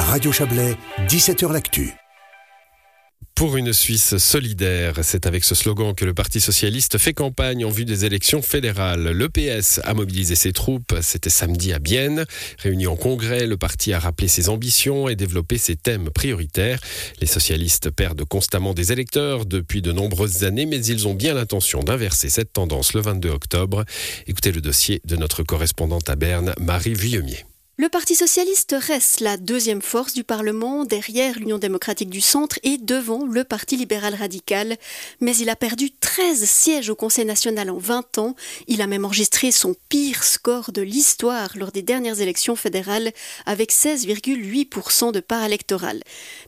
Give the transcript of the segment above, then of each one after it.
Radio Chablais, 17h L'Actu. Pour une Suisse solidaire, c'est avec ce slogan que le Parti socialiste fait campagne en vue des élections fédérales. Le PS a mobilisé ses troupes, c'était samedi à Bienne. Réuni en congrès, le parti a rappelé ses ambitions et développé ses thèmes prioritaires. Les socialistes perdent constamment des électeurs depuis de nombreuses années, mais ils ont bien l'intention d'inverser cette tendance le 22 octobre. Écoutez le dossier de notre correspondante à Berne, Marie Vuillemier. Le Parti socialiste reste la deuxième force du Parlement derrière l'Union démocratique du centre et devant le Parti libéral radical. Mais il a perdu 13 sièges au Conseil national en 20 ans. Il a même enregistré son pire score de l'histoire lors des dernières élections fédérales avec 16,8% de part électorale.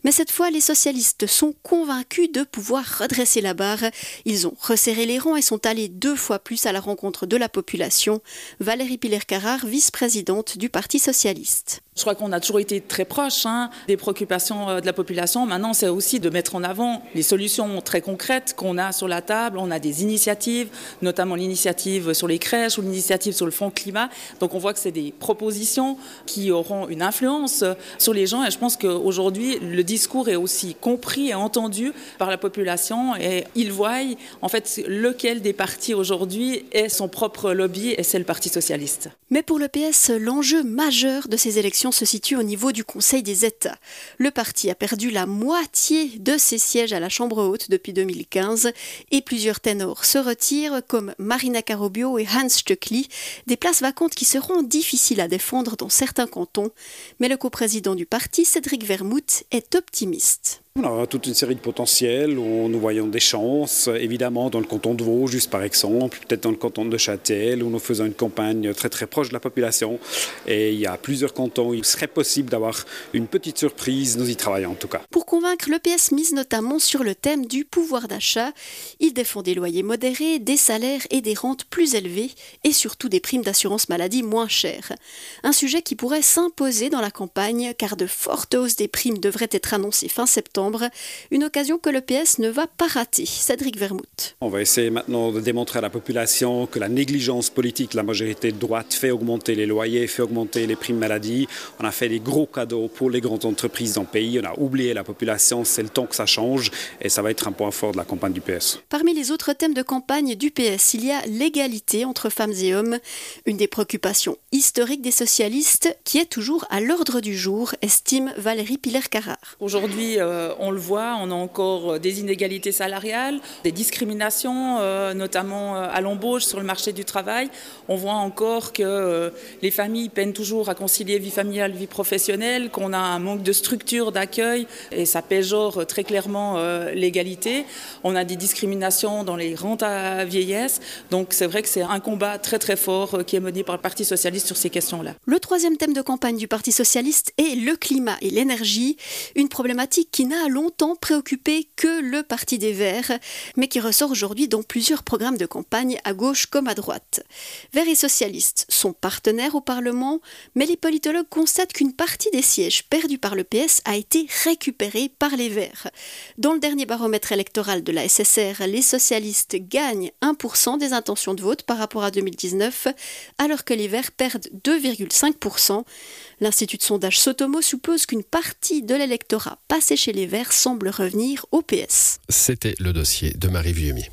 Mais cette fois, les socialistes sont convaincus de pouvoir redresser la barre. Ils ont resserré les rangs et sont allés deux fois plus à la rencontre de la population. Valérie Piller-Carrard, vice-présidente du Parti socialiste je crois qu'on a toujours été très proche hein, des préoccupations euh, de la population. Maintenant, c'est aussi de mettre en avant les solutions très concrètes qu'on a sur la table. On a des initiatives, notamment l'initiative sur les crèches ou l'initiative sur le fonds climat. Donc on voit que c'est des propositions qui auront une influence sur les gens. Et je pense qu'aujourd'hui, le discours est aussi compris et entendu par la population. Et ils voient en fait lequel des partis aujourd'hui est son propre lobby et c'est le Parti socialiste. Mais pour le PS, l'enjeu majeur de ces élections se situe au niveau du Conseil des États. Le parti a perdu la moitié de ses sièges à la Chambre haute depuis 2015 et plusieurs ténors se retirent comme Marina Carobio et Hans Stöckli, des places vacantes qui seront difficiles à défendre dans certains cantons. Mais le coprésident du parti, Cédric Vermouth, est optimiste. On a toute une série de potentiels où nous voyons des chances, évidemment dans le canton de Vaud, juste par exemple, peut-être dans le canton de Châtel, où nous faisons une campagne très très proche de la population. Et il y a plusieurs cantons où il serait possible d'avoir une petite surprise, nous y travaillons en tout cas. Pour convaincre, le PS mise notamment sur le thème du pouvoir d'achat. Il défend des loyers modérés, des salaires et des rentes plus élevées, et surtout des primes d'assurance maladie moins chères. Un sujet qui pourrait s'imposer dans la campagne, car de fortes hausses des primes devraient être annoncées fin septembre une occasion que le PS ne va pas rater. Cédric Vermouth. On va essayer maintenant de démontrer à la population que la négligence politique de la majorité de droite fait augmenter les loyers, fait augmenter les primes maladie. On a fait des gros cadeaux pour les grandes entreprises dans le pays. On a oublié la population. C'est le temps que ça change et ça va être un point fort de la campagne du PS. Parmi les autres thèmes de campagne du PS, il y a l'égalité entre femmes et hommes, une des préoccupations historiques des socialistes qui est toujours à l'ordre du jour, estime Valérie Piller-Carrard. Aujourd'hui, euh, on le voit, on a encore des inégalités salariales, des discriminations, euh, notamment euh, à l'embauche sur le marché du travail. On voit encore que euh, les familles peinent toujours à concilier vie familiale, vie professionnelle, qu'on a un manque de structure d'accueil et ça péjore très clairement l'égalité. On a des discriminations dans les rentes à vieillesse. Donc c'est vrai que c'est un combat très très fort qui est mené par le Parti socialiste sur ces questions-là. Le troisième thème de campagne du Parti socialiste est le climat et l'énergie, une problématique qui n'a longtemps préoccupé que le Parti des Verts, mais qui ressort aujourd'hui dans plusieurs programmes de campagne à gauche comme à droite. Verts et socialistes sont partenaires au Parlement, mais les politologues constatent qu'une partie des sièges perdus par le PS a été récupérée par les Verts. Dans le dernier baromètre électoral de la SSR, les socialistes gagnent 1% des intentions de vote par rapport à 2019, alors que les Verts perdent 2,5%. L'Institut de sondage Sotomo suppose qu'une partie de l'électorat passé chez les Semble revenir au PS. C'était le dossier de Marie Vieumier.